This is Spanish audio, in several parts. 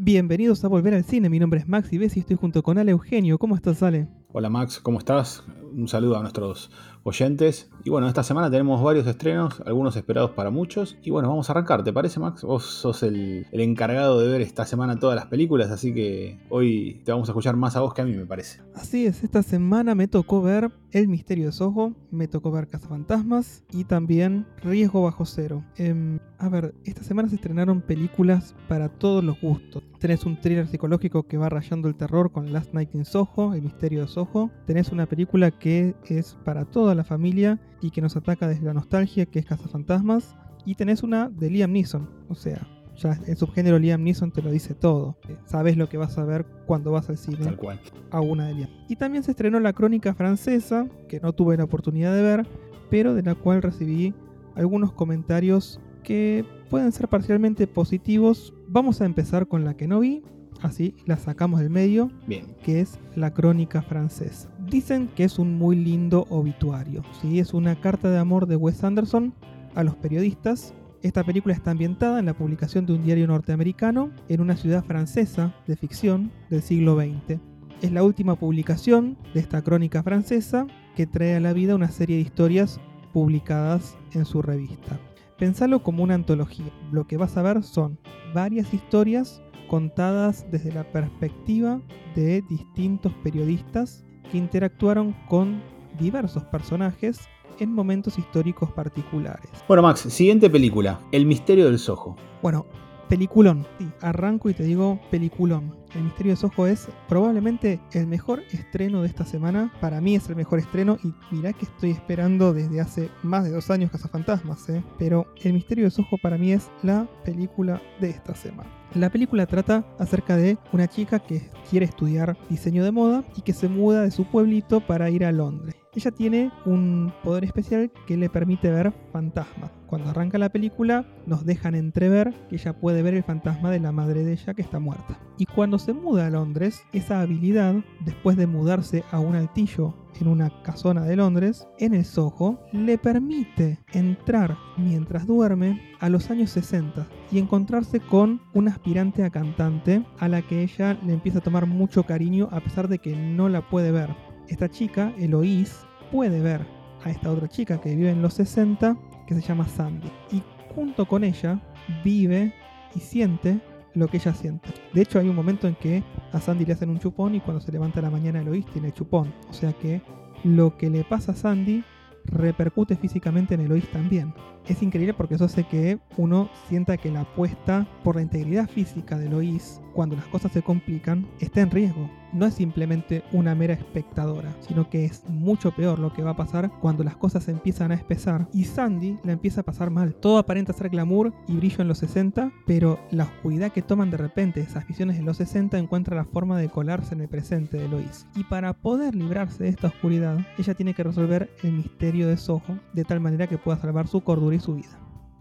Bienvenidos a Volver al Cine, mi nombre es Max y estoy junto con Ale Eugenio. ¿Cómo estás, Ale? Hola Max, ¿cómo estás? Un saludo a nuestros oyentes. Y bueno, esta semana tenemos varios estrenos, algunos esperados para muchos. Y bueno, vamos a arrancar, ¿te parece Max? Vos sos el, encargado de ver esta semana todas las películas, así que hoy te vamos a escuchar más a vos que a mí, me parece. Así es, esta semana me tocó ver El Misterio de Soho, me tocó ver Cazafantasmas y también Riesgo Bajo Cero. Em, a ver, esta semana se estrenaron películas para todos los gustos. Tenés un thriller psicológico que va rayando el terror con Last Night in Soho, El Misterio de Soho. Tenés una película que es para toda la familia y que nos ataca desde la nostalgia, que es Cazafantasmas. Y tenés una de Liam Neeson, o sea, ya el subgénero Liam Neeson te lo dice todo. Sabes lo que vas a ver cuando vas al cine. Tal cual. A una de Liam. Y también se estrenó la crónica francesa, que no tuve la oportunidad de ver, pero de la cual recibí algunos comentarios que pueden ser parcialmente positivos. Vamos a empezar con la que no vi, así la sacamos del medio, Bien. que es la crónica francesa. Dicen que es un muy lindo obituario, ¿sí? es una carta de amor de Wes Anderson a los periodistas. Esta película está ambientada en la publicación de un diario norteamericano en una ciudad francesa de ficción del siglo XX. Es la última publicación de esta crónica francesa que trae a la vida una serie de historias publicadas en su revista. Pensalo como una antología. Lo que vas a ver son varias historias contadas desde la perspectiva de distintos periodistas que interactuaron con diversos personajes en momentos históricos particulares. Bueno, Max, siguiente película, El misterio del Soho. Bueno, peliculón. Sí, arranco y te digo peliculón. El misterio de Soho es probablemente el mejor estreno de esta semana. Para mí es el mejor estreno y mirá que estoy esperando desde hace más de dos años Cazafantasmas, ¿eh? Pero El misterio de Soho para mí es la película de esta semana. La película trata acerca de una chica que quiere estudiar diseño de moda y que se muda de su pueblito para ir a Londres. Ella tiene un poder especial que le permite ver fantasmas. Cuando arranca la película nos dejan entrever que ella puede ver el fantasma de la madre de ella que está muerta. Y cuando se muda a Londres, esa habilidad, después de mudarse a un altillo en una casona de Londres, en el Soho, le permite entrar mientras duerme a los años 60 y encontrarse con una aspirante a cantante a la que ella le empieza a tomar mucho cariño a pesar de que no la puede ver. Esta chica, Eloise, puede ver a esta otra chica que vive en los 60 que se llama Sandy y junto con ella vive y siente lo que ella siente. De hecho, hay un momento en que a Sandy le hacen un chupón y cuando se levanta la mañana Eloís tiene chupón. O sea que lo que le pasa a Sandy repercute físicamente en Eloís también. Es increíble porque eso hace que uno sienta que la apuesta por la integridad física de Eloís, cuando las cosas se complican, está en riesgo no es simplemente una mera espectadora, sino que es mucho peor lo que va a pasar cuando las cosas empiezan a espesar y Sandy la empieza a pasar mal. Todo aparenta ser glamour y brillo en los 60, pero la oscuridad que toman de repente esas visiones de los 60 encuentra la forma de colarse en el presente de Lois. Y para poder librarse de esta oscuridad, ella tiene que resolver el misterio de Soho de tal manera que pueda salvar su cordura su vida.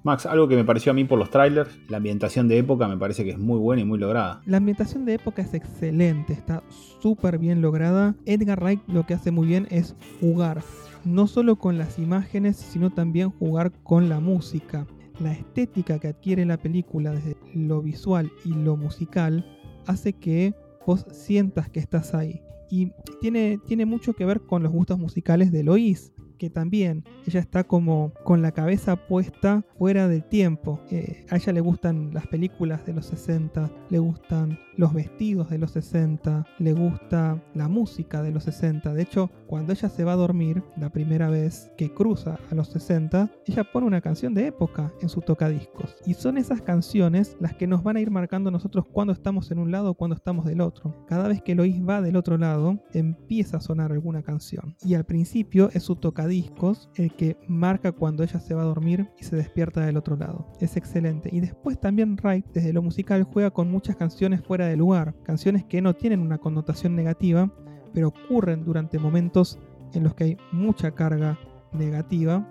Max, algo que me pareció a mí por los trailers, la ambientación de época me parece que es muy buena y muy lograda. La ambientación de época es excelente, está súper bien lograda. Edgar Wright lo que hace muy bien es jugar, no solo con las imágenes, sino también jugar con la música. La estética que adquiere la película desde lo visual y lo musical hace que vos sientas que estás ahí. Y tiene, tiene mucho que ver con los gustos musicales de Lois que también ella está como con la cabeza puesta fuera del tiempo. Eh, a ella le gustan las películas de los 60, le gustan los vestidos de los 60, le gusta la música de los 60. De hecho, cuando ella se va a dormir, la primera vez que cruza a los 60, ella pone una canción de época en su tocadiscos. Y son esas canciones las que nos van a ir marcando nosotros cuando estamos en un lado o cuando estamos del otro. Cada vez que Lois va del otro lado, empieza a sonar alguna canción. Y al principio es su tocadiscos el que marca cuando ella se va a dormir y se despierta del otro lado. Es excelente. Y después también Wright, desde lo musical, juega con muchas canciones fuera de lugar, canciones que no tienen una connotación negativa, pero ocurren durante momentos en los que hay mucha carga negativa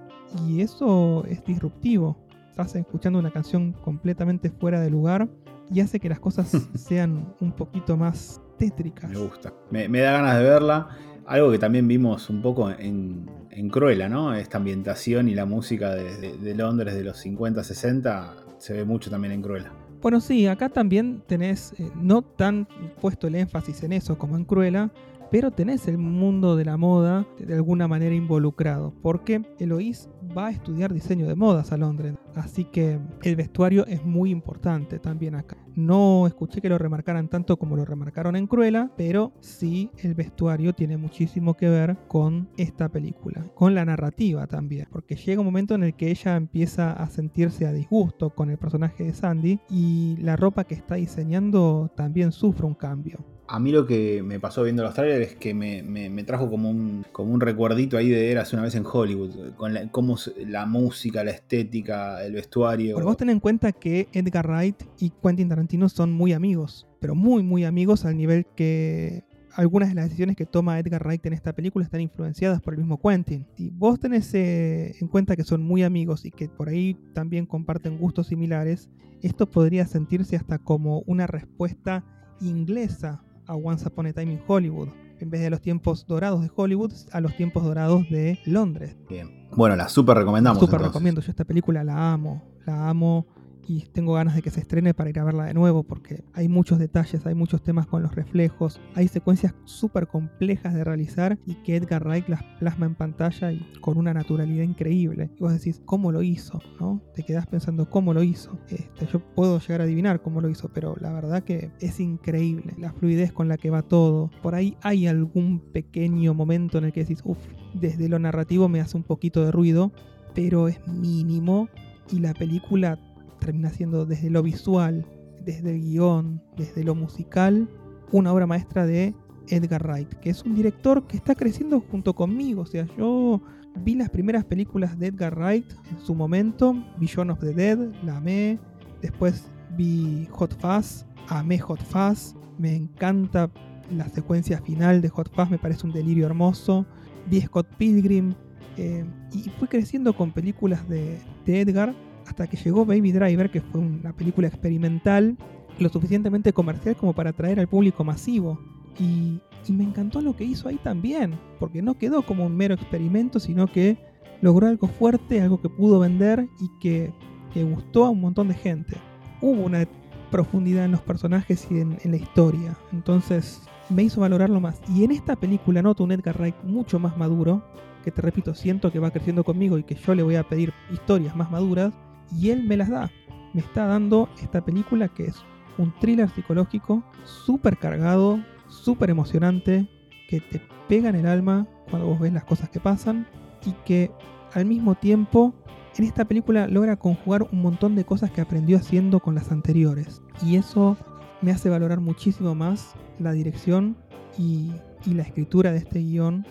y eso es disruptivo. Estás escuchando una canción completamente fuera de lugar y hace que las cosas sean un poquito más tétricas. Me gusta, me, da ganas de verla. Algo que también vimos un poco en, en Cruella, ¿no? Esta ambientación y la música de, Londres de los 50, 60 se ve mucho también en Cruella. Bueno, sí, acá también tenés eh, no tan puesto el énfasis en eso como en Cruella, pero tenés el mundo de la moda de alguna manera involucrado, porque Eloís va a estudiar diseño de modas a Londres, así que el vestuario es muy importante también acá. No escuché que lo remarcaran tanto como lo remarcaron en Cruella, pero sí el vestuario tiene muchísimo que ver con esta película, con la narrativa también, porque llega un momento en el que ella empieza a sentirse a disgusto con el personaje de Sandy y la ropa que está diseñando también sufre un cambio. A mí lo que me pasó viendo los trailers es que me, trajo como un, como un recuerdito ahí de Eras una vez en Hollywood, con la, cómo la música, la estética, el vestuario. Pero vos ten en cuenta que Edgar Wright y Quentin Tarantino son muy amigos, pero muy, muy amigos al nivel que algunas de las decisiones que toma Edgar Wright en esta película están influenciadas por el mismo Quentin. Si vos tenés eh, en cuenta que son muy amigos y que por ahí también comparten gustos similares, esto podría sentirse hasta como una respuesta inglesa a Once Upon a Time in Hollywood. En vez de los tiempos dorados de Hollywood, a los tiempos dorados de Londres. Bien. Bueno, la super recomendamos. Super recomiendo. Yo esta película la amo. La amo y tengo ganas de que se estrene para ir a verla de nuevo porque hay muchos detalles, hay muchos temas con los reflejos, hay secuencias súper complejas de realizar y que Edgar Wright las plasma en pantalla y con una naturalidad increíble. Y vos decís, ¿cómo lo hizo? ¿no? Te quedás pensando cómo lo hizo. Este, yo puedo llegar a adivinar cómo lo hizo, pero la verdad que es increíble la fluidez con la que va todo. Por ahí hay algún pequeño momento en el que decís, uff, desde lo narrativo me hace un poquito de ruido, pero es mínimo y la película termina siendo desde lo visual, desde el guion, desde lo musical, una obra maestra de Edgar Wright, que es un director que está creciendo junto conmigo. O sea, yo vi las primeras películas de Edgar Wright en su momento, Vision of the Dead, la amé, después vi Hot Fuzz, amé Hot Fuzz, me encanta la secuencia final de Hot Fuzz, me parece un delirio hermoso, vi Scott Pilgrim, eh, y fui creciendo con películas de, de Edgar hasta que llegó Baby Driver, que fue una película experimental, lo suficientemente comercial como para atraer al público masivo. Y, me encantó lo que hizo ahí también, porque no quedó como un mero experimento, sino que logró algo fuerte, algo que pudo vender y que, gustó a un montón de gente. Hubo una profundidad en los personajes y en, en, la historia, entonces me hizo valorarlo más. Y en esta película noto un Edgar Wright mucho más maduro, que te repito, siento que va creciendo conmigo y que yo le voy a pedir historias más maduras, y él me las da. Me está dando esta película que es un thriller psicológico súper cargado, súper emocionante, que te pega en el alma cuando vos ves las cosas que pasan y que al mismo tiempo en esta película logra conjugar un montón de cosas que aprendió haciendo con las anteriores. Y eso me hace valorar muchísimo más la dirección y, y la escritura de este guion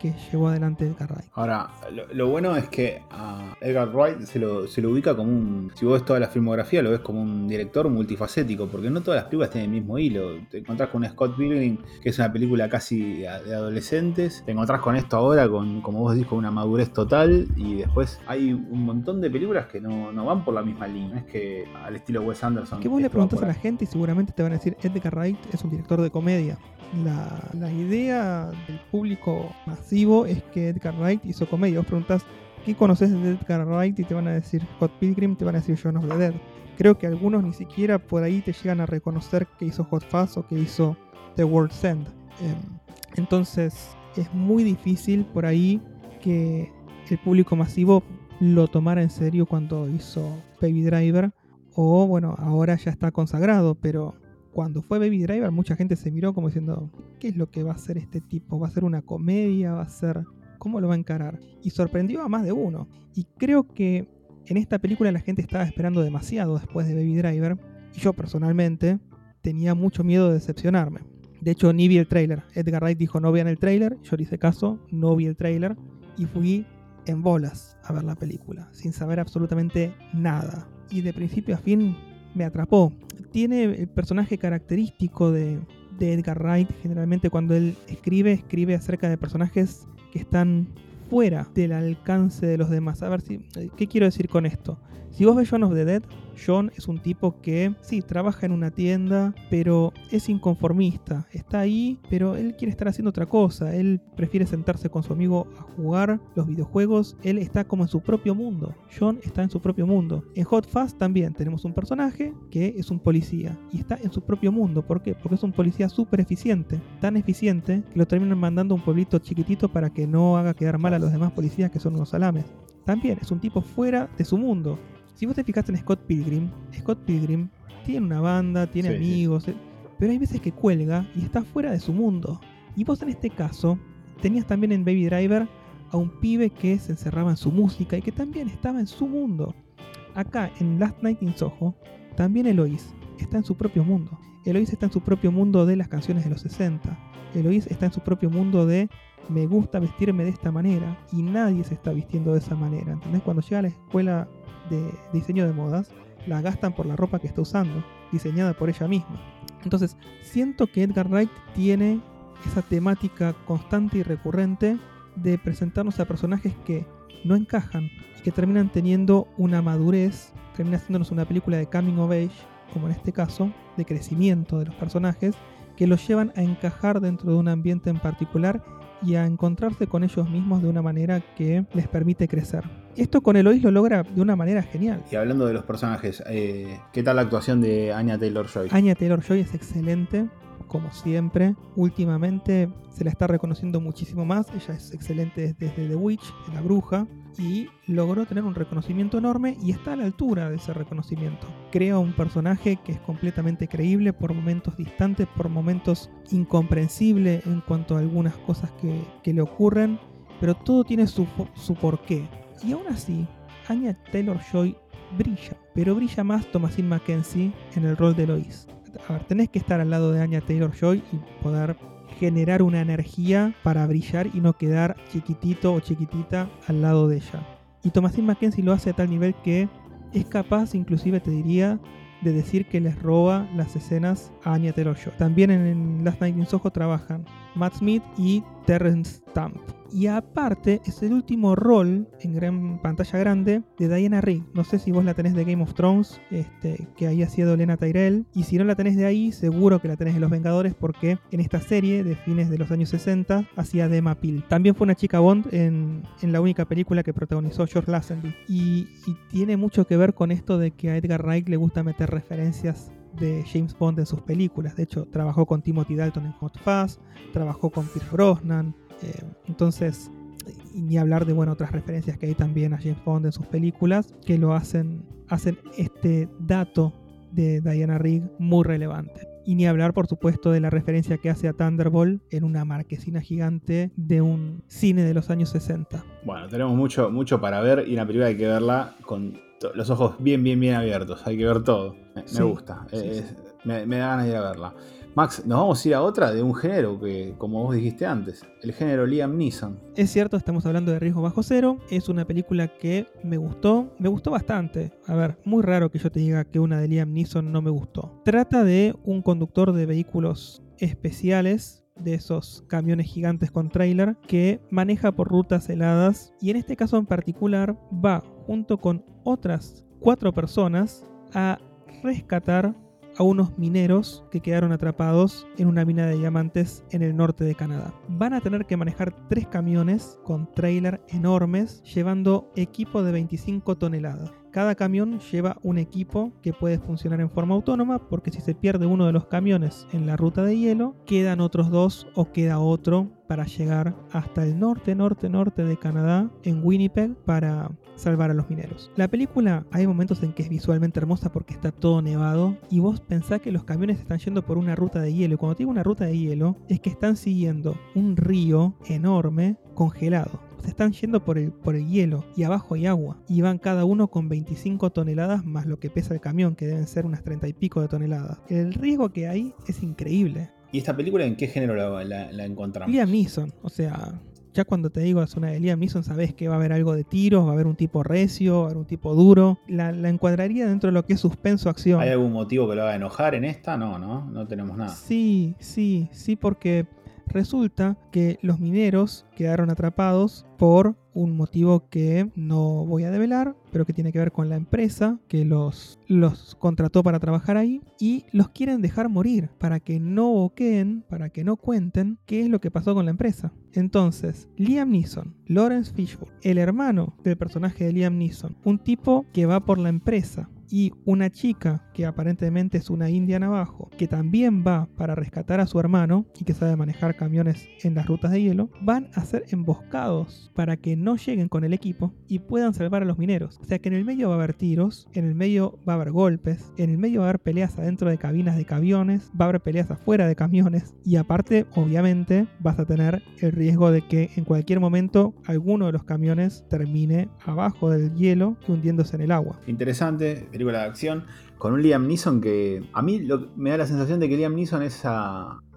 que llevó adelante Edgar Wright. Ahora, lo, bueno es que a Edgar Wright se lo, ubica como un. Si vos ves toda la filmografía, lo ves como un director multifacético, porque no todas las películas tienen el mismo hilo. Te encontrás con Scott Pilgrim, que es una película casi de adolescentes. Te encontrás con esto ahora, con, como vos con una madurez total. Y después hay un montón de películas que no, van por la misma línea. Es que al estilo Wes Anderson. Que vos le preguntás a la gente y seguramente te van a decir: Edgar Wright es un director de comedia. La, la idea del público más es que Edgar Wright hizo comedia. Vos preguntás, ¿qué conoces de Edgar Wright? Y te van a decir Hot Pilgrim, te van a decir John of the Dead. Creo que algunos ni siquiera por ahí te llegan a reconocer que hizo Hot Fuzz o que hizo The World's End. Em, entonces es muy difícil por ahí que el público masivo lo tomara en serio cuando hizo Baby Driver. O bueno, ahora ya está consagrado, pero cuando fue Baby Driver, mucha gente se miró como diciendo, ¿qué es lo que va a hacer este tipo? ¿Va a ser una comedia? ¿Va a ser... ¿Cómo lo va a encarar? Y sorprendió a más de uno. Y creo que en esta película la gente estaba esperando demasiado después de Baby Driver. Y yo personalmente tenía mucho miedo de decepcionarme. De hecho, ni vi el trailer. Edgar Wright dijo no vean el trailer. Yo le hice caso, no vi el trailer. Y fui en bolas a ver la película, sin saber absolutamente nada. Y de principio a fin me atrapó. Tiene el personaje característico de, Edgar Wright. Generalmente cuando él escribe, escribe acerca de personajes que están fuera del alcance de los demás. A ver si. ¿Qué quiero decir con esto? Si vos ves John of the Dead, John es un tipo que, sí, trabaja en una tienda, pero es inconformista. Está ahí, pero él quiere estar haciendo otra cosa. Él prefiere sentarse con su amigo a jugar los videojuegos. Él está como en su propio mundo. John está en su propio mundo. En Hot Fast también tenemos un personaje que es un policía y está en su propio mundo. ¿Por qué? Porque es un policía súper eficiente. Tan eficiente que lo terminan mandando a un pueblito chiquitito para que no haga quedar mal a los demás policías que son unos salames. También es un tipo fuera de su mundo. Si vos te fijaste en Scott Pilgrim, Scott Pilgrim tiene una banda, tiene Sí, amigos, eh, pero hay veces que cuelga y está fuera de su mundo. Y vos en este caso tenías también en Baby Driver a un pibe que se encerraba en su música y que también estaba en su mundo. Acá en Last Night in Soho, también Eloise está en su propio mundo. Eloise está en su propio mundo de las canciones de los 60. Eloise está en su propio mundo de me gusta vestirme de esta manera y nadie se está vistiendo de esa manera. ¿Entendés? Cuando llega a la escuela de diseño de modas, la gastan por la ropa que está usando, diseñada por ella misma. Entonces, siento que Edgar Wright tiene esa temática constante y recurrente de presentarnos a personajes que no encajan y que terminan teniendo una madurez, termina haciéndonos una película de coming of age, como en este caso, de crecimiento de los personajes, que los llevan a encajar dentro de un ambiente en particular y a encontrarse con ellos mismos de una manera que les permite crecer. Esto con Eloís lo logra de una manera genial. Y hablando de los personajes, eh, ¿qué tal la actuación de Anya Taylor Joy? Anya Taylor Joy es excelente, como siempre. Últimamente se la está reconociendo muchísimo más. Ella es excelente desde The Witch, de la bruja, y logró tener un reconocimiento enorme y está a la altura de ese reconocimiento. Crea un personaje que es completamente creíble, por momentos distantes, por momentos incomprensible en cuanto a algunas cosas que, que le ocurren, pero todo tiene su, su porqué. Y aún así, Anya Taylor Joy brilla, pero brilla más Thomasin Mackenzie en el rol de Lois. A ver, tenés que estar al lado de Anya Taylor Joy y poder generar una energía para brillar y no quedar chiquitito o chiquitita al lado de ella. Y Thomasin Mackenzie lo hace a tal nivel que es capaz, inclusive te diría, de decir que les roba las escenas a Anya Taylor Joy. También en, Last Night in Soho trabajan Matt Smith y Terrence Stamp. Y aparte es el último rol en gran pantalla grande de Diana Rigg. No sé si vos la tenés de Game of Thrones, este, que ahí ha sido Lena Tyrell. Y si no la tenés de ahí, seguro que la tenés de Los Vengadores porque en esta serie de fines de los años 60 hacía de Emma Peel. También fue una chica Bond en, en la única película que protagonizó George Lazenby. Y, tiene mucho que ver con esto de que a Edgar Wright le gusta meter referencias de James Bond en sus películas. De hecho, trabajó con Timothy Dalton en Hot Fuzz, trabajó con Pierce Brosnan. Eh, entonces, y ni hablar de bueno, otras referencias que hay también a James Bond en sus películas que lo hacen, hacen este dato de Diana Rigg muy relevante. Y ni hablar, por supuesto, de la referencia que hace a Thunderbolt en una marquesina gigante de un cine de los años 60. Bueno, tenemos mucho, mucho para ver y la película hay que verla con los ojos bien, bien, bien abiertos. Hay que ver todo. Me, me Sí, gusta. sí, Eh, sí. Me, me da ganas de ir a verla. Max, nos vamos a ir a otra de un género que, como vos dijiste antes, el género Liam Neeson. Es cierto, estamos hablando de Riesgo Bajo Cero. Es una película que me gustó. Me gustó bastante. A ver, muy raro que yo te diga que una de Liam Neeson no me gustó. Trata de un conductor de vehículos especiales de esos camiones gigantes con trailer que maneja por rutas heladas y en este caso en particular va junto con otras cuatro personas a rescatar a unos mineros que quedaron atrapados en una mina de diamantes en el norte de Canadá. Van a tener que manejar tres camiones con trailer enormes llevando equipo de 25 toneladas. Cada camión lleva un equipo que puede funcionar en forma autónoma porque si se pierde uno de los camiones en la ruta de hielo, quedan otros dos o queda otro para llegar hasta el norte, norte, norte de Canadá, en Winnipeg, para salvar a los mineros. La película hay momentos en que es visualmente hermosa porque está todo nevado y vos pensás que los camiones están yendo por una ruta de hielo. Y cuando digo una ruta de hielo, es que están siguiendo un río enorme congelado. Se están yendo por el, por el hielo y abajo hay agua. Y van cada uno con 25 toneladas más lo que pesa el camión, que deben ser unas 30 y pico de toneladas. El riesgo que hay es increíble. ¿Y esta película en qué género la, la- la encontramos? Liam Neeson, o sea, ya cuando te digo es una de Liam Neeson, sabes que va a haber algo de tiros, va a haber un tipo recio, va a haber un tipo duro. La, la encuadraría dentro de lo que es suspenso-acción. ¿Hay algún motivo que lo haga enojar en esta? No, no, no tenemos nada. Sí, sí, sí, porque Resulta que los mineros quedaron atrapados por un motivo que no voy a develar, pero que tiene que ver con la empresa que los, contrató para trabajar ahí y los quieren dejar morir para que no boqueen, para que no cuenten qué es lo que pasó con la empresa. Entonces, Liam Neeson, Lawrence Fishburne, el hermano del personaje de Liam Neeson, un tipo que va por la empresa y una chica que aparentemente es una india navajo, que también va para rescatar a su hermano y que sabe manejar camiones en las rutas de hielo, van a ser emboscados para que no lleguen con el equipo y puedan salvar a los mineros. O sea que en el medio va a haber tiros, en el medio va a haber golpes, en el medio va a haber peleas adentro de cabinas de camiones, va a haber peleas afuera de camiones y aparte, obviamente, vas a tener el riesgo de que en cualquier momento alguno de los camiones termine abajo del hielo y hundiéndose en el agua. Interesante, película de acción con un Liam Neeson que a mí me da la sensación de que Liam Neeson es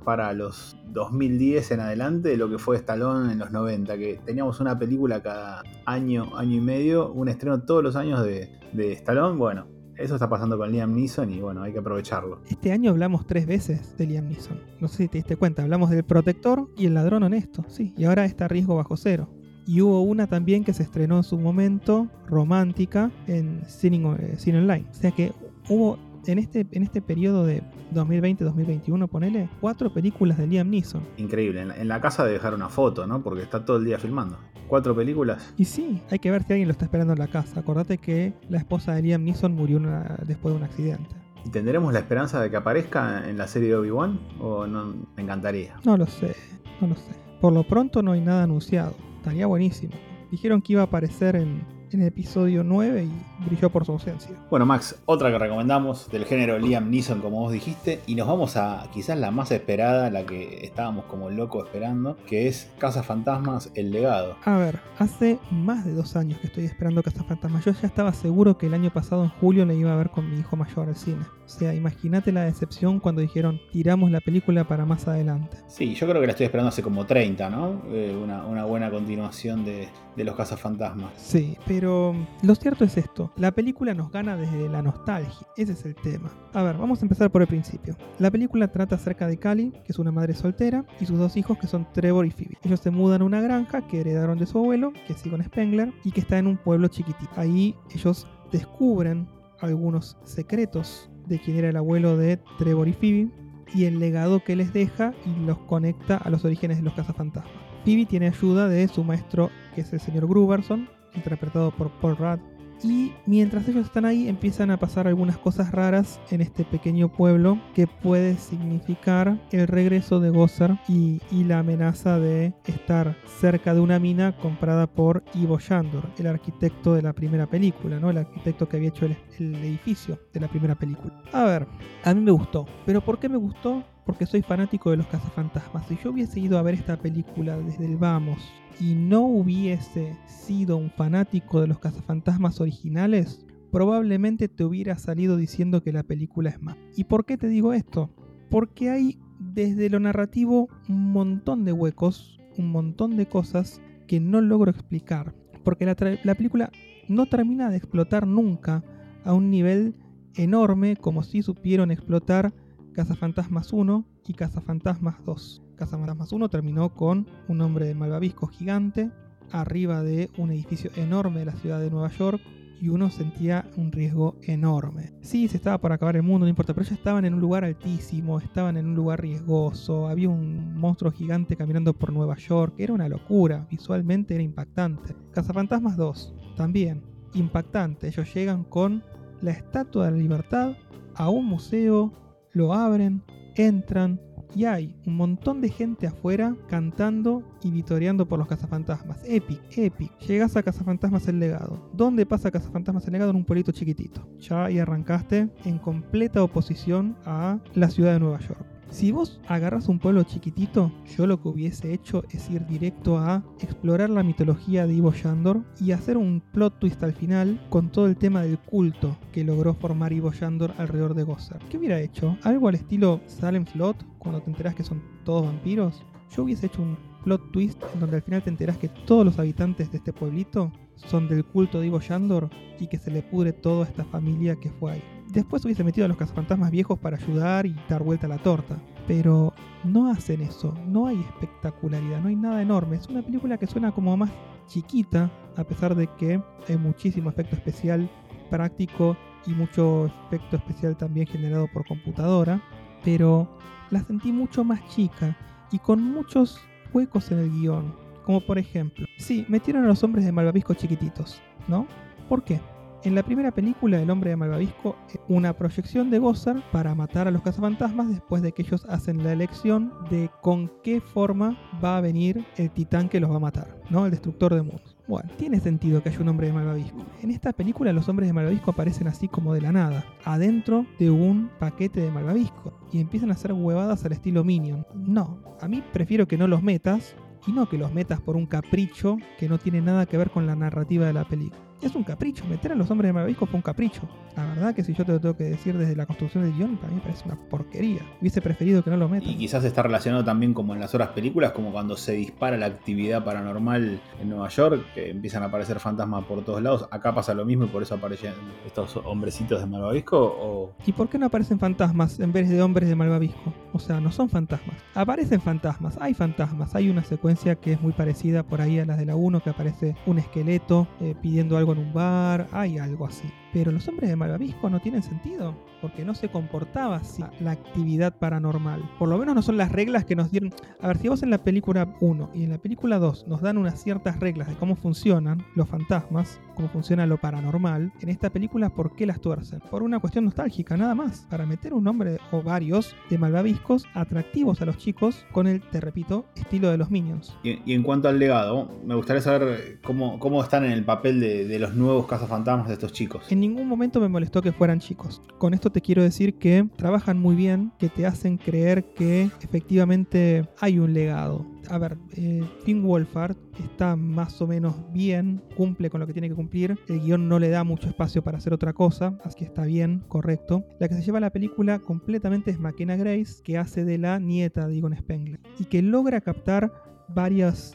para los 2010 en adelante lo que fue Stallone en los 90, que teníamos una película cada año, año y medio, un estreno todos los años de, de Stallone. Bueno, eso está pasando con Liam Neeson y bueno, hay que aprovecharlo. Este año hablamos tres veces de Liam Neeson. No sé si te diste cuenta, hablamos del protector y el ladrón honesto, sí. Y ahora está riesgo bajo cero. Y hubo una también que se estrenó en su momento, romántica, en Cine, eh, Cine Online. O sea que hubo en este, en este periodo de 2020-2021, ponele, cuatro películas de Liam Neeson. Increíble, en la, casa de dejar una foto, ¿no? Porque está todo el día filmando. Cuatro películas. Y sí, hay que ver si alguien lo está esperando en la casa. Acordate que la esposa de Liam Neeson murió después de un accidente. ¿Y tendremos la esperanza de que aparezca en la serie de Obi-Wan? ¿O no? Me encantaría. No lo sé, no lo sé. Por lo pronto no hay nada anunciado. Estaría buenísimo. Dijeron que iba a aparecer en, en el episodio 9 y brilló por su ausencia. Bueno, Max, otra que recomendamos del género Liam Neeson, como vos dijiste, y nos vamos a quizás la más esperada, la que estábamos como locos esperando, que es Casa Fantasmas, El Legado. A ver, hace más de dos años que estoy esperando Casa Fantasmas. Yo ya estaba seguro que el año pasado, en julio, le iba a ver con mi hijo mayor al cine. O sea, imagínate la decepción cuando dijeron tiramos la película para más adelante. Sí, yo creo que la estoy esperando hace como 30, ¿no? Eh, una, una, buena continuación de, de los Fantasmas. Sí, pero lo cierto es esto. La película nos gana desde la nostalgia. Ese es el tema. A ver, vamos a empezar por el principio. La película trata acerca de Cali, que es una madre soltera, y sus dos hijos que son Trevor y Phoebe. Ellos se mudan a una granja que heredaron de su abuelo, que es Sigon Spengler, y que está en un pueblo chiquitito. Ahí ellos descubren algunos secretos de quién era el abuelo de Trevor y Phoebe y el legado que les deja y los conecta a los orígenes de los cazafantasmas. Phoebe tiene ayuda de su maestro, que es el señor Gruberson, interpretado por Paul Rudd, y mientras ellos están ahí empiezan a pasar algunas cosas raras en este pequeño pueblo que puede significar el regreso de Gosser y, la amenaza de estar cerca de una mina comprada por Ivo Shandor, el arquitecto de la primera película, ¿no? el arquitecto que había hecho el, el edificio de la primera película. A ver, a mí me gustó, pero ¿por qué me gustó? porque soy fanático de los cazafantasmas. Si yo hubiese ido a ver esta película desde el vamos y no hubiese sido un fanático de los cazafantasmas originales, probablemente te hubiera salido diciendo que la película es más. ¿Y por qué te digo esto? Porque hay desde lo narrativo un montón de huecos, un montón de cosas que no logro explicar. Porque la, la película no termina de explotar nunca a un nivel enorme como si supieron explotar Cazafantasmas 1 y Cazafantasmas 2. Cazafantasmas 1 terminó con un hombre de malvavisco gigante arriba de un edificio enorme de la ciudad de Nueva York y uno sentía un riesgo enorme. Sí, se estaba por acabar el mundo, no importa, pero ellos estaban en un lugar altísimo, estaban en un lugar riesgoso, había un monstruo gigante caminando por Nueva York, era una locura, visualmente era impactante. Cazafantasmas 2, también, impactante, ellos llegan con la Estatua de la Libertad a un museo lo abren, entran y hay un montón de gente afuera cantando y vitoreando por los cazafantasmas. Epic, epic. Llegas a Cazafantasmas el legado. ¿Dónde pasa Cazafantasmas el legado? En un pueblito chiquitito. Ya ahí arrancaste en completa oposición a la ciudad de Nueva York. Si vos agarras un pueblo chiquitito, yo lo que hubiese hecho es ir directo a explorar la mitología de Ivo Shandor y hacer un plot twist al final con todo el tema del culto que logró formar Ivo Shandor alrededor de Gosser. ¿Qué hubiera hecho? ¿Algo al estilo Salem Flot, cuando te enterás que son todos vampiros? Yo hubiese hecho un plot twist en donde al final te enterás que todos los habitantes de este pueblito son del culto de Ivo Shandor y que se le pudre toda esta familia que fue ahí. Después hubiese metido a los cazafantasmas viejos para ayudar y dar vuelta a la torta. pero no hacen eso, no hay espectacularidad, no hay nada enorme. Es una película que suena como más chiquita, a pesar de que hay muchísimo efecto especial práctico y mucho efecto especial también generado por computadora, pero la sentí mucho más chica y con muchos huecos en el guion. Como por ejemplo, sí, metieron a los hombres de Malvavisco chiquititos, ¿no? ¿Por qué? En la primera película, El hombre de Malvavisco, eh, una proyección de Gozer para matar a los cazafantasmas después de que ellos hacen la elección de con qué forma va a venir el titán que los va a matar, ¿no? El destructor de mundos. Bueno, tiene sentido que haya un hombre de Malvavisco. En esta película los hombres de Malvavisco aparecen así como de la nada, adentro de un paquete de Malvavisco, y empiezan a hacer huevadas al estilo Minion. No, a mí prefiero que no los metas, y no que los metas por un capricho que no tiene nada que ver con la narrativa de la película es un capricho. Meter a los hombres de Malvavisco fue un capricho. La verdad que si yo te lo tengo que decir desde la construcción del guion, para mí me parece una porquería. Hubiese preferido que no lo metan. Y quizás está relacionado también como en las otras películas, como cuando se dispara la actividad paranormal en Nueva York, que empiezan a aparecer fantasmas por todos lados. Acá pasa lo mismo y por eso aparecen estos hombrecitos de Malvavisco. O... ¿Y por qué no aparecen fantasmas en vez de hombres de Malvavisco? O sea, no son fantasmas. Aparecen fantasmas, hay fantasmas. Hay una secuencia que es muy parecida por ahí a la de la 1, que aparece un esqueleto eh, pidiendo algo en un bar, hay algo así. Pero los hombres de Malvavisco no tienen sentido, porque no se comportaba así la actividad paranormal. Por lo menos no son las reglas que nos dieron. A ver, si vos en la película 1 y en la película 2 nos dan unas ciertas reglas de cómo funcionan los fantasmas, cómo funciona lo paranormal, en esta película, ¿por qué las tuercen? Por una cuestión nostálgica, nada más. Para meter un nombre o varios de malvaviscos atractivos a los chicos con el, te repito, estilo de los Minions. Y, en cuanto al legado, me gustaría saber cómo, cómo están en el papel de, los nuevos cazafantasmas de estos chicos ningún momento me molestó que fueran chicos. Con esto te quiero decir que trabajan muy bien, que te hacen creer que efectivamente hay un legado. A ver, eh, Finn Wolfhard está más o menos bien, cumple con lo que tiene que cumplir. El guion no le da mucho espacio para hacer otra cosa, así que está bien, correcto. La que se lleva la película completamente es McKenna Grace, que hace de la nieta de Egon Spengler y que logra captar varios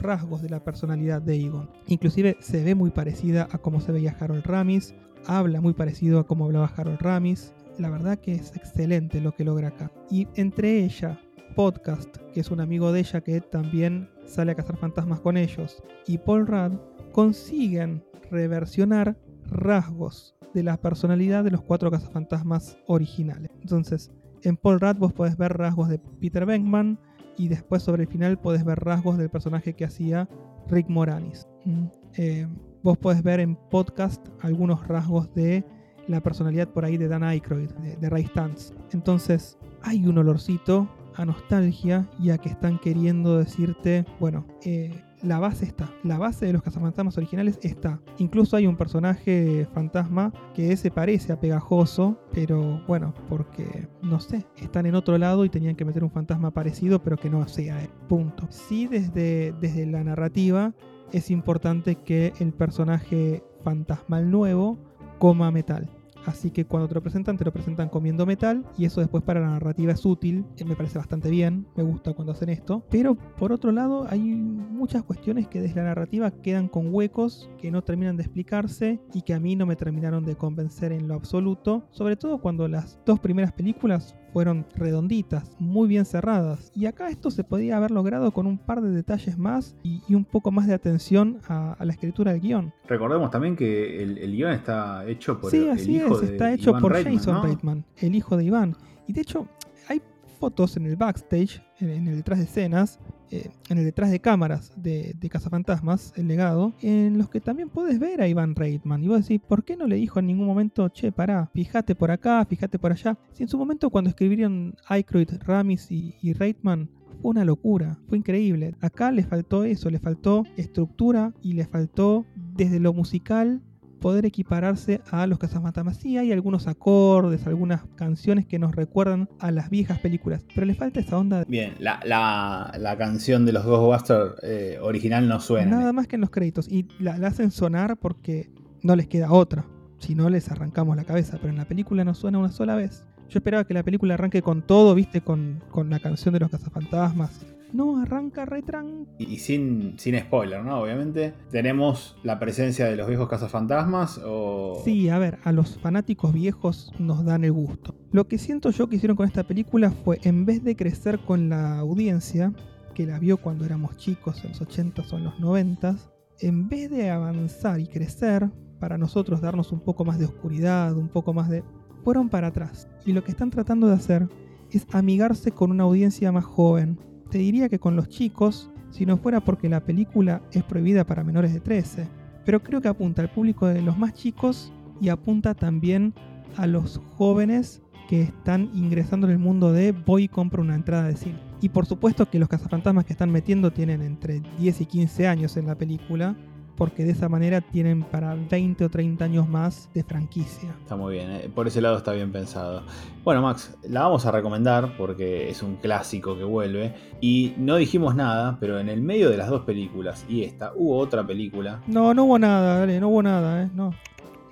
rasgos de la personalidad de Egon. Inclusive se ve muy parecida a cómo se veía Harold Ramis, habla muy parecido a cómo hablaba Harold Ramis. La verdad que es excelente lo que logra acá. Y entre ella, Podcast, que es un amigo de ella que también sale a cazar fantasmas con ellos, y Paul Rudd, consiguen reversionar rasgos de la personalidad de los cuatro cazafantasmas originales. Entonces, en Paul Rudd vos podés ver rasgos de Peter Venkman, y después sobre el final podés ver rasgos del personaje que hacía Rick Moranis. Mm, eh, vos podés ver en podcast algunos rasgos de la personalidad por ahí de Dan Aykroyd, de, Ray Stantz. Entonces hay un olorcito a nostalgia y a que están queriendo decirte, bueno, eh, la base está. La base de los cazafantasmas originales está. Incluso hay un personaje fantasma que se parece a Pegajoso, pero bueno, porque no sé, están en otro lado y tenían que meter un fantasma parecido, pero que no sea él. Punto. Sí, desde, desde la narrativa es importante que el personaje fantasmal nuevo coma metal. Así que cuando te lo presentan, te lo presentan comiendo metal y eso después para la narrativa es útil, eh, me parece bastante bien, me gusta cuando hacen esto. Pero por otro lado hay muchas cuestiones que desde la narrativa quedan con huecos que no terminan de explicarse y que a mí no me terminaron de convencer en lo absoluto, sobre todo cuando las dos primeras películas fueron redonditas, muy bien cerradas. Y acá esto se podía haber logrado con un par de detalles más y, un poco más de atención a, la escritura del guion. Recordemos también que el, guion está hecho por sí, así es, está hecho por Jason Reitman, el hijo de Iván. Y de hecho, hay fotos en el backstage, en el detrás de escenas, eh, en el detrás de cámaras de, de Cazafantasmas, el legado, en los que también puedes ver a Ivan Reitman. Y vos decís, ¿por qué no le dijo en ningún momento, che, pará, fíjate por acá, fíjate por allá? Si en su momento cuando escribieron Aykroyd, Ramis y, y Reitman, fue una locura, fue increíble. Acá le faltó eso, le faltó estructura y le faltó desde lo musical poder equipararse a los cazafantasmas. Sí, hay algunos acordes, algunas canciones que nos recuerdan a las viejas películas, pero le falta esa onda. Bien, la, la, canción de los Ghostbusters eh, original no suena. Nada más que en los créditos, y la, hacen sonar porque no les queda otra. Si no, les arrancamos la cabeza, pero en la película no suena una sola vez. Yo esperaba que la película arranque con todo, viste, con, con la canción de los cazafantasmas No, arranca retran. Y, sin, sin spoiler, ¿no? Obviamente. ¿Tenemos la presencia de los viejos cazafantasmas o...? Sí, a ver, a los fanáticos viejos nos dan el gusto. Lo que siento yo que hicieron con esta película fue, en vez de crecer con la audiencia, que la vio cuando éramos chicos, en los 80s o en los 90s, en vez de avanzar y crecer, para nosotros darnos un poco más de oscuridad, un poco más de... fueron para atrás. Y lo que están tratando de hacer es amigarse con una audiencia más joven. Te diría que con los chicos, si no fuera porque la película es prohibida para menores de 13. Pero creo que apunta al público de los más chicos y apunta también a los jóvenes que están ingresando en el mundo de voy y compro una entrada de cine. Y por supuesto que los cazafantasmas que están metiendo tienen entre 10 y 15 años en la película, porque de esa manera tienen para 20 o 30 años más de franquicia. Está muy bien, eh, por ese lado está bien pensado. Bueno, Max, la vamos a recomendar porque es un clásico que vuelve. Y no dijimos nada, pero en el medio de las dos películas y esta, hubo otra película. No, no hubo nada, dale, no hubo nada, ¿eh? No,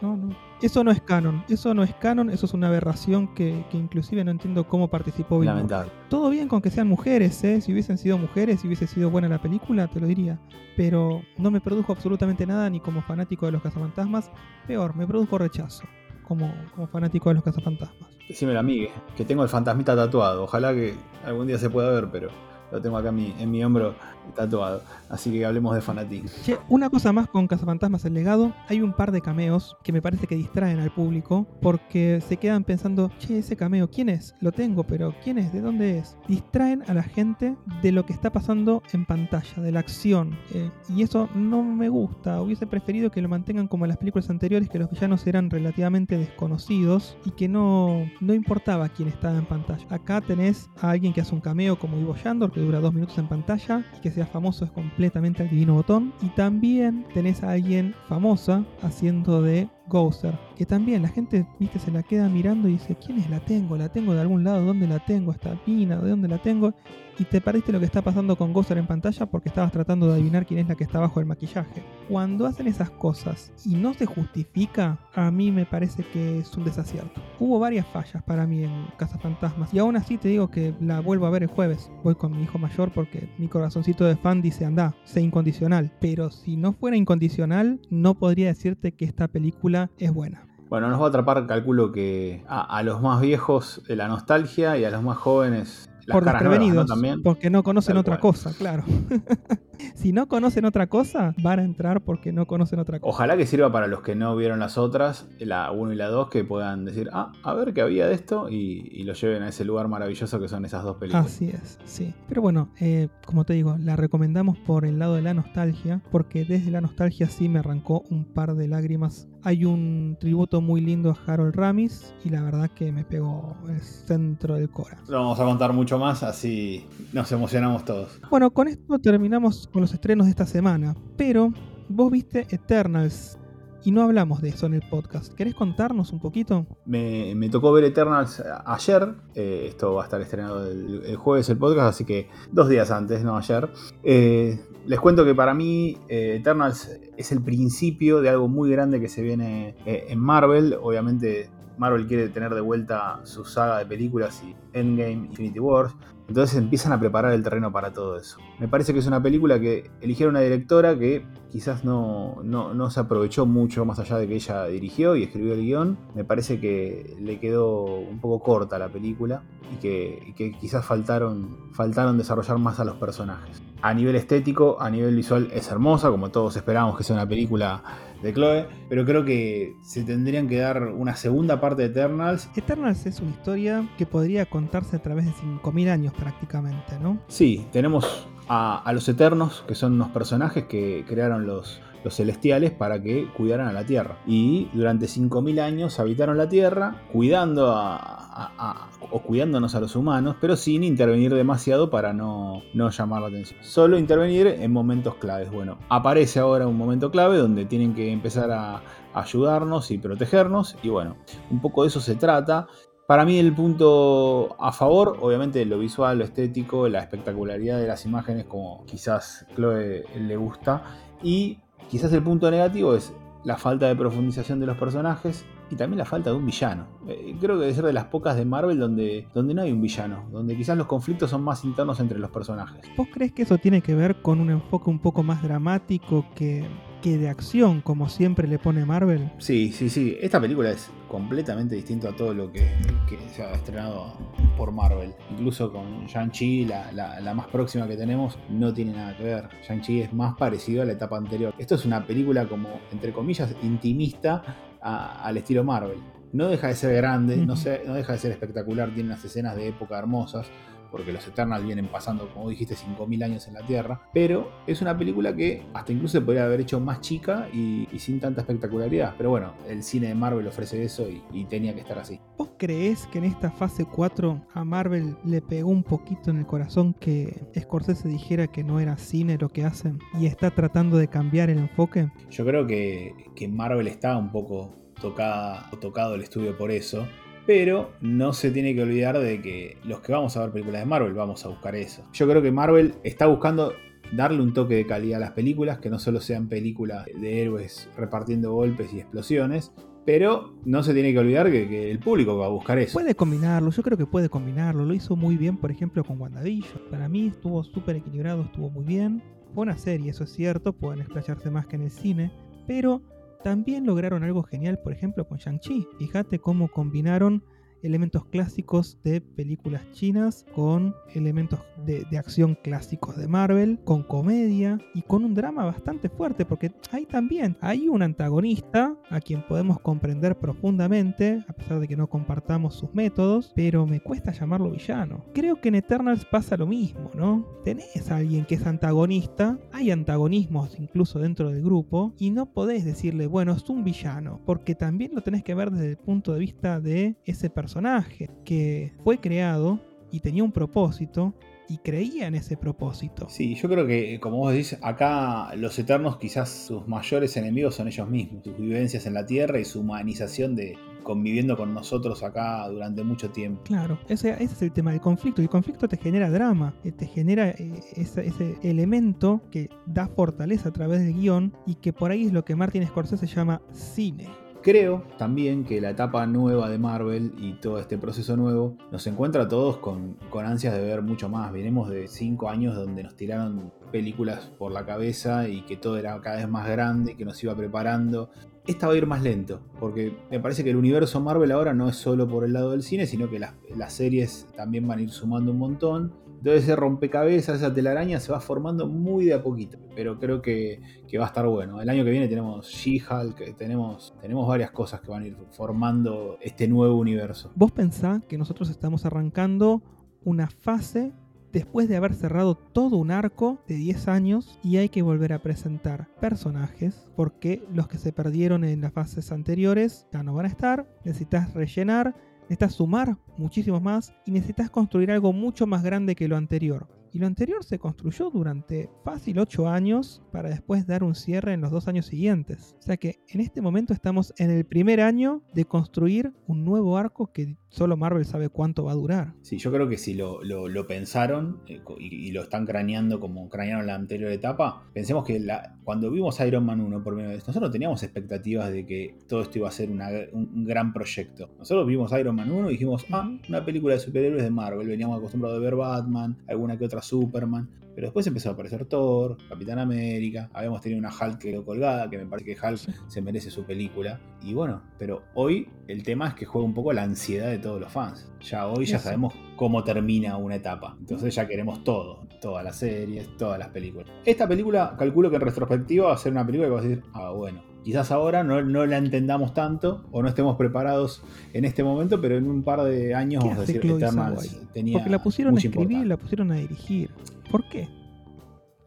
no, no. Eso no es canon, eso no es canon, eso es una aberración que, inclusive no entiendo cómo participó Bilbo. Lamentable. Todo bien con que sean mujeres, ¿eh? si hubiesen sido mujeres, si hubiese sido buena la película, te lo diría. Pero no me produjo absolutamente nada ni como fanático de los cazafantasmas, peor, me produjo rechazo como, como fanático de los cazafantasmas. Decime la migue, que tengo el fantasmita tatuado, ojalá que algún día se pueda ver, pero lo tengo acá en mi, en mi hombro tatuado. Así que hablemos de fanatismo. Che, una cosa más con Cazafantasmas el legado. Hay un par de cameos que me parece que distraen al público porque se quedan pensando, che, ese cameo, ¿quién es? Lo tengo, pero ¿quién es? ¿De dónde es? Distraen a la gente de lo que está pasando en pantalla, de la acción. Eh, y eso no me gusta. Hubiese preferido que lo mantengan como en las películas anteriores, que los villanos eran relativamente desconocidos y que no, no importaba quién estaba en pantalla. Acá tenés a alguien que hace un cameo como Ivo Yandor, que dura dos minutos en pantalla y que sea famoso es completamente el divino botón. Y también tenés a alguien famosa haciendo de Gouser, que también la gente, viste, se la queda mirando y dice, ¿quién es la tengo? ¿La tengo de algún lado? ¿Dónde la tengo? ¿Esta pina? ¿De dónde la tengo? Y te parece lo que está pasando con Gouser en pantalla porque estabas tratando de adivinar quién es la que está bajo el maquillaje. Cuando hacen esas cosas y no se justifica, a mí me parece que es un desacierto. Hubo varias fallas para mí en Casa Fantasmas y aún así te digo que la vuelvo a ver el jueves. Voy con mi hijo mayor porque mi corazoncito de fan dice anda, sé incondicional. Pero si no fuera incondicional, no podría decirte que esta película es buena. Bueno, nos va a atrapar, calculo que a, los más viejos la nostalgia y a los más jóvenes por desprevenidos, porque no conocen otra cosa, claro. si no conocen otra cosa, van a entrar porque no conocen otra cosa. Ojalá que sirva para los que no vieron las otras, la 1 y la 2, que puedan decir, ah, a ver qué había de esto y, lo lleven a ese lugar maravilloso que son esas dos películas. Así es, sí. Pero bueno, eh, como te digo, la recomendamos por el lado de la nostalgia, porque desde la nostalgia sí me arrancó un par de lágrimas. Hay un tributo muy lindo a Harold Ramis y la verdad que me pegó el centro del corazón. Lo vamos a contar mucho más, así nos emocionamos todos. Bueno, con esto terminamos con los estrenos de esta semana, pero vos viste Eternals y no hablamos de eso en el podcast. ¿Querés contarnos un poquito? Me, tocó ver Eternals ayer. Eh, esto va a estar estrenado el, jueves el podcast, así que dos días antes, no ayer. Eh, les cuento que para mí eh, Eternals es el principio de algo muy grande que se viene en Marvel. Obviamente Marvel quiere tener de vuelta su saga de películas y Endgame, Infinity Wars. Entonces empiezan a preparar el terreno para todo eso. Me parece que es una película que eligieron una directora que quizás no, no, se aprovechó mucho más allá de que ella dirigió y escribió el guion. Me parece que le quedó un poco corta la película y que, quizás faltaron, faltaron desarrollar más a los personajes. A nivel estético, a nivel visual es hermosa, como todos esperamos que sea una película de Chloe, pero creo que se tendrían que dar una segunda parte de Eternals. Eternals es una historia que podría contarse a través de 5.000 años prácticamente, ¿no? Sí, tenemos a, los Eternos, que son unos personajes que crearon los, celestiales para que cuidaran a la Tierra. Y durante 5.000 años habitaron la Tierra, cuidando a, o cuidándonos a los humanos, pero sin intervenir demasiado para no, no llamar la atención. Solo intervenir en momentos claves. Bueno, aparece ahora un momento clave donde tienen que empezar a ayudarnos y protegernos. Y bueno, un poco de eso se trata. Para mí el punto a favor, obviamente lo visual, lo estético, la espectacularidad de las imágenes, como quizás Chloe le gusta. Y quizás el punto negativo es la falta de profundización de los personajes y también la falta de un villano. Eh, creo que debe ser de las pocas de Marvel donde, donde no hay un villano, donde quizás los conflictos son más internos entre los personajes. ¿Vos crees que eso tiene que ver con un enfoque un poco más dramático que, que de acción, como siempre le pone Marvel? Sí, sí, sí. Esta película es completamente distinto a todo lo que, que se ha estrenado por Marvel. Incluso con Shang-Chi, la, la, la, más próxima que tenemos, no tiene nada que ver. Shang-Chi es más parecido a la etapa anterior. Esto es una película como, entre comillas, intimista a, al estilo Marvel. No deja de ser grande, no, se, no deja de ser espectacular, tiene unas escenas de época hermosas, porque los Eternals vienen pasando, como dijiste, 5.000 años en la Tierra, pero es una película que hasta incluso se podría haber hecho más chica y, y sin tanta espectacularidad. Pero bueno, el cine de Marvel ofrece eso y, y, tenía que estar así. ¿Vos creés que en esta fase 4 a Marvel le pegó un poquito en el corazón que Scorsese dijera que no era cine lo que hacen y está tratando de cambiar el enfoque? Yo creo que, que Marvel está un poco tocada, tocado el estudio por eso. Pero no se tiene que olvidar de que los que vamos a ver películas de Marvel vamos a buscar eso. Yo creo que Marvel está buscando darle un toque de calidad a las películas, que no solo sean películas de héroes repartiendo golpes y explosiones, pero no se tiene que olvidar que, que, el público va a buscar eso. Puede combinarlo, yo creo que puede combinarlo. Lo hizo muy bien, por ejemplo, con WandaVision. Para mí estuvo súper equilibrado, estuvo muy bien. Fue una serie, eso es cierto, pueden explayarse más que en el cine, pero también lograron algo genial, por ejemplo, con Shang-Chi. Fíjate cómo combinaron elementos clásicos de películas chinas con elementos de, acción clásicos de Marvel, con comedia y con un drama bastante fuerte, porque ahí también hay un antagonista a quien podemos comprender profundamente, a pesar de que no compartamos sus métodos, pero me cuesta llamarlo villano. Creo que en Eternals pasa lo mismo, ¿no? Tenés a alguien que es antagonista, hay antagonismos incluso dentro del grupo, y no podés decirle, bueno, es un villano, porque también lo tenés que ver desde el punto de vista de ese personaje personaje que fue creado y tenía un propósito y creía en ese propósito. Sí, yo creo que, como vos decís, acá los Eternos quizás sus mayores enemigos son ellos mismos, sus vivencias en la Tierra y su humanización de conviviendo con nosotros acá durante mucho tiempo. Claro, ese, ese es el tema del conflicto. El conflicto te genera drama, te genera eh, ese, ese, elemento que da fortaleza a través del guion y que por ahí es lo que Martin Scorsese llama cine. Creo también que la etapa nueva de Marvel y todo este proceso nuevo nos encuentra a todos con, con ansias de ver mucho más. Venimos de cinco años donde nos tiraron películas por la cabeza y que todo era cada vez más grande, que nos iba preparando. Esta va a ir más lento, porque me parece que el universo Marvel ahora no es solo por el lado del cine, sino que las, las series también van a ir sumando un montón. Entonces ese rompecabezas, esa telaraña se va formando muy de a poquito, pero creo que, que va a estar bueno. El año que viene tenemos She-Hulk, tenemos, tenemos varias cosas que van a ir formando este nuevo universo. Vos pensás que nosotros estamos arrancando una fase después de haber cerrado todo un arco de 10 años y hay que volver a presentar personajes porque los que se perdieron en las fases anteriores ya no van a estar, necesitas rellenar necesitas sumar muchísimos más y necesitas construir algo mucho más grande que lo anterior. Y lo anterior se construyó durante fácil 8 años para después dar un cierre en los dos años siguientes. O sea que en este momento estamos en el primer año de construir un nuevo arco que solo Marvel sabe cuánto va a durar. Sí, yo creo que si lo, lo, lo pensaron eh, y, y, lo están craneando como cranearon la anterior etapa, pensemos que la, cuando vimos Iron Man 1 por primera vez, nosotros teníamos expectativas de que todo esto iba a ser una, un, un, gran proyecto. Nosotros vimos Iron Man 1 y dijimos, ah, una película de superhéroes de Marvel. Veníamos acostumbrados a ver Batman, alguna que otra Superman. Pero después empezó a aparecer Thor, Capitán América, habíamos tenido una Hulk que colgada, que me parece que Hulk se merece su película. Y bueno, pero hoy el tema es que juega un poco la ansiedad de todos los fans. Ya hoy ya sabemos cómo termina una etapa. Entonces ya queremos todo, todas las series, todas las películas. Esta película, calculo que en retrospectiva va a ser una película que va a decir, ah, bueno, quizás ahora no, no, la entendamos tanto o no estemos preparados en este momento, pero en un par de años vamos a decir que Eternals tenía. Porque la pusieron a escribir la pusieron a dirigir. ¿Por qué?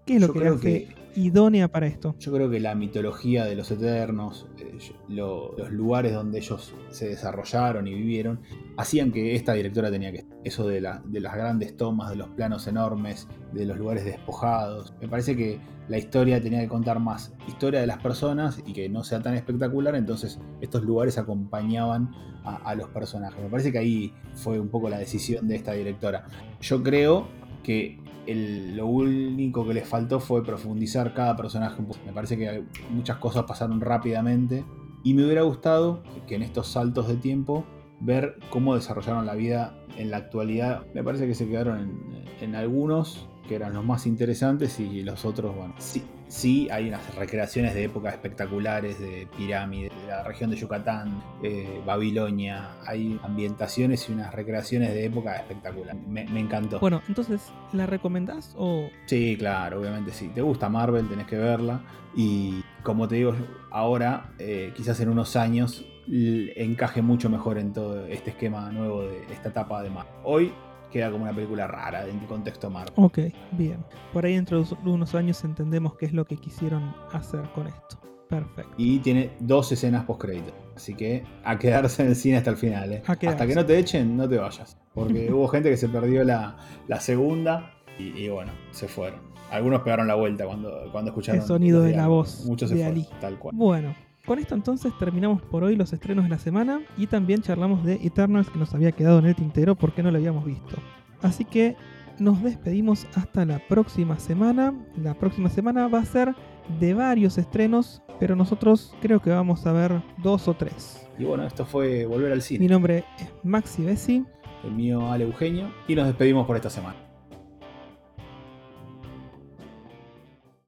¿Qué es lo Yo que le hace que, idónea para esto? Yo creo que la mitología de los Eternos, eh, lo, los lugares donde ellos se desarrollaron y vivieron, hacían que esta directora tenía que. Eso de, la, de las grandes tomas, de los planos enormes, de los lugares despojados. Me parece que la historia tenía que contar más historia de las personas y que no sea tan espectacular, entonces estos lugares acompañaban a los personajes. Me parece que ahí fue un poco la decisión de esta directora. Yo creo que lo único que les faltó fue profundizar cada personaje. Me parece que muchas cosas pasaron rápidamente Y me hubiera gustado que en estos saltos de tiempo ver cómo desarrollaron la vida en la actualidad. Me parece que se quedaron en, en algunos que eran los más interesantes y los otros, bueno, sí, sí hay unas recreaciones de épocas espectaculares de pirámides, de la región de Yucatán, eh, Babilonia, hay ambientaciones y unas recreaciones de época espectaculares. Me, encantó. Bueno, entonces, ¿la recomendás o...? Sí, claro, obviamente sí. ¿Te gusta Marvel? Tenés que verla. Y como te digo, ahora, eh, quizás en unos años, encaje mucho mejor en todo este esquema nuevo de esta etapa de Marvel. Hoy queda como una película rara en el contexto Marvel. Ok, bien. Por ahí dentro de unos años entendemos qué es lo que quisieron hacer con esto. Perfecto. Y tiene dos escenas post crédito. Así que a quedarse en el cine hasta el final. ¿eh? Hasta que no te echen, no te vayas. Porque hubo gente que se perdió la, segunda y, bueno, se fueron. Algunos pegaron la vuelta cuando, cuando escucharon. El sonido de, la voz. Muchos se fueron, tal cual. Bueno, con esto entonces terminamos por hoy los estrenos de la semana y también charlamos de Eternals que nos había quedado en el tintero porque no lo habíamos visto. Así que nos despedimos hasta la próxima semana. La próxima semana va a ser de varios estrenos, pero nosotros creo que vamos a ver dos o tres. Y bueno, esto fue Volver al Cine. Mi nombre es Maxi Bessi. El mío Ale Eugenio. Y nos despedimos por esta semana.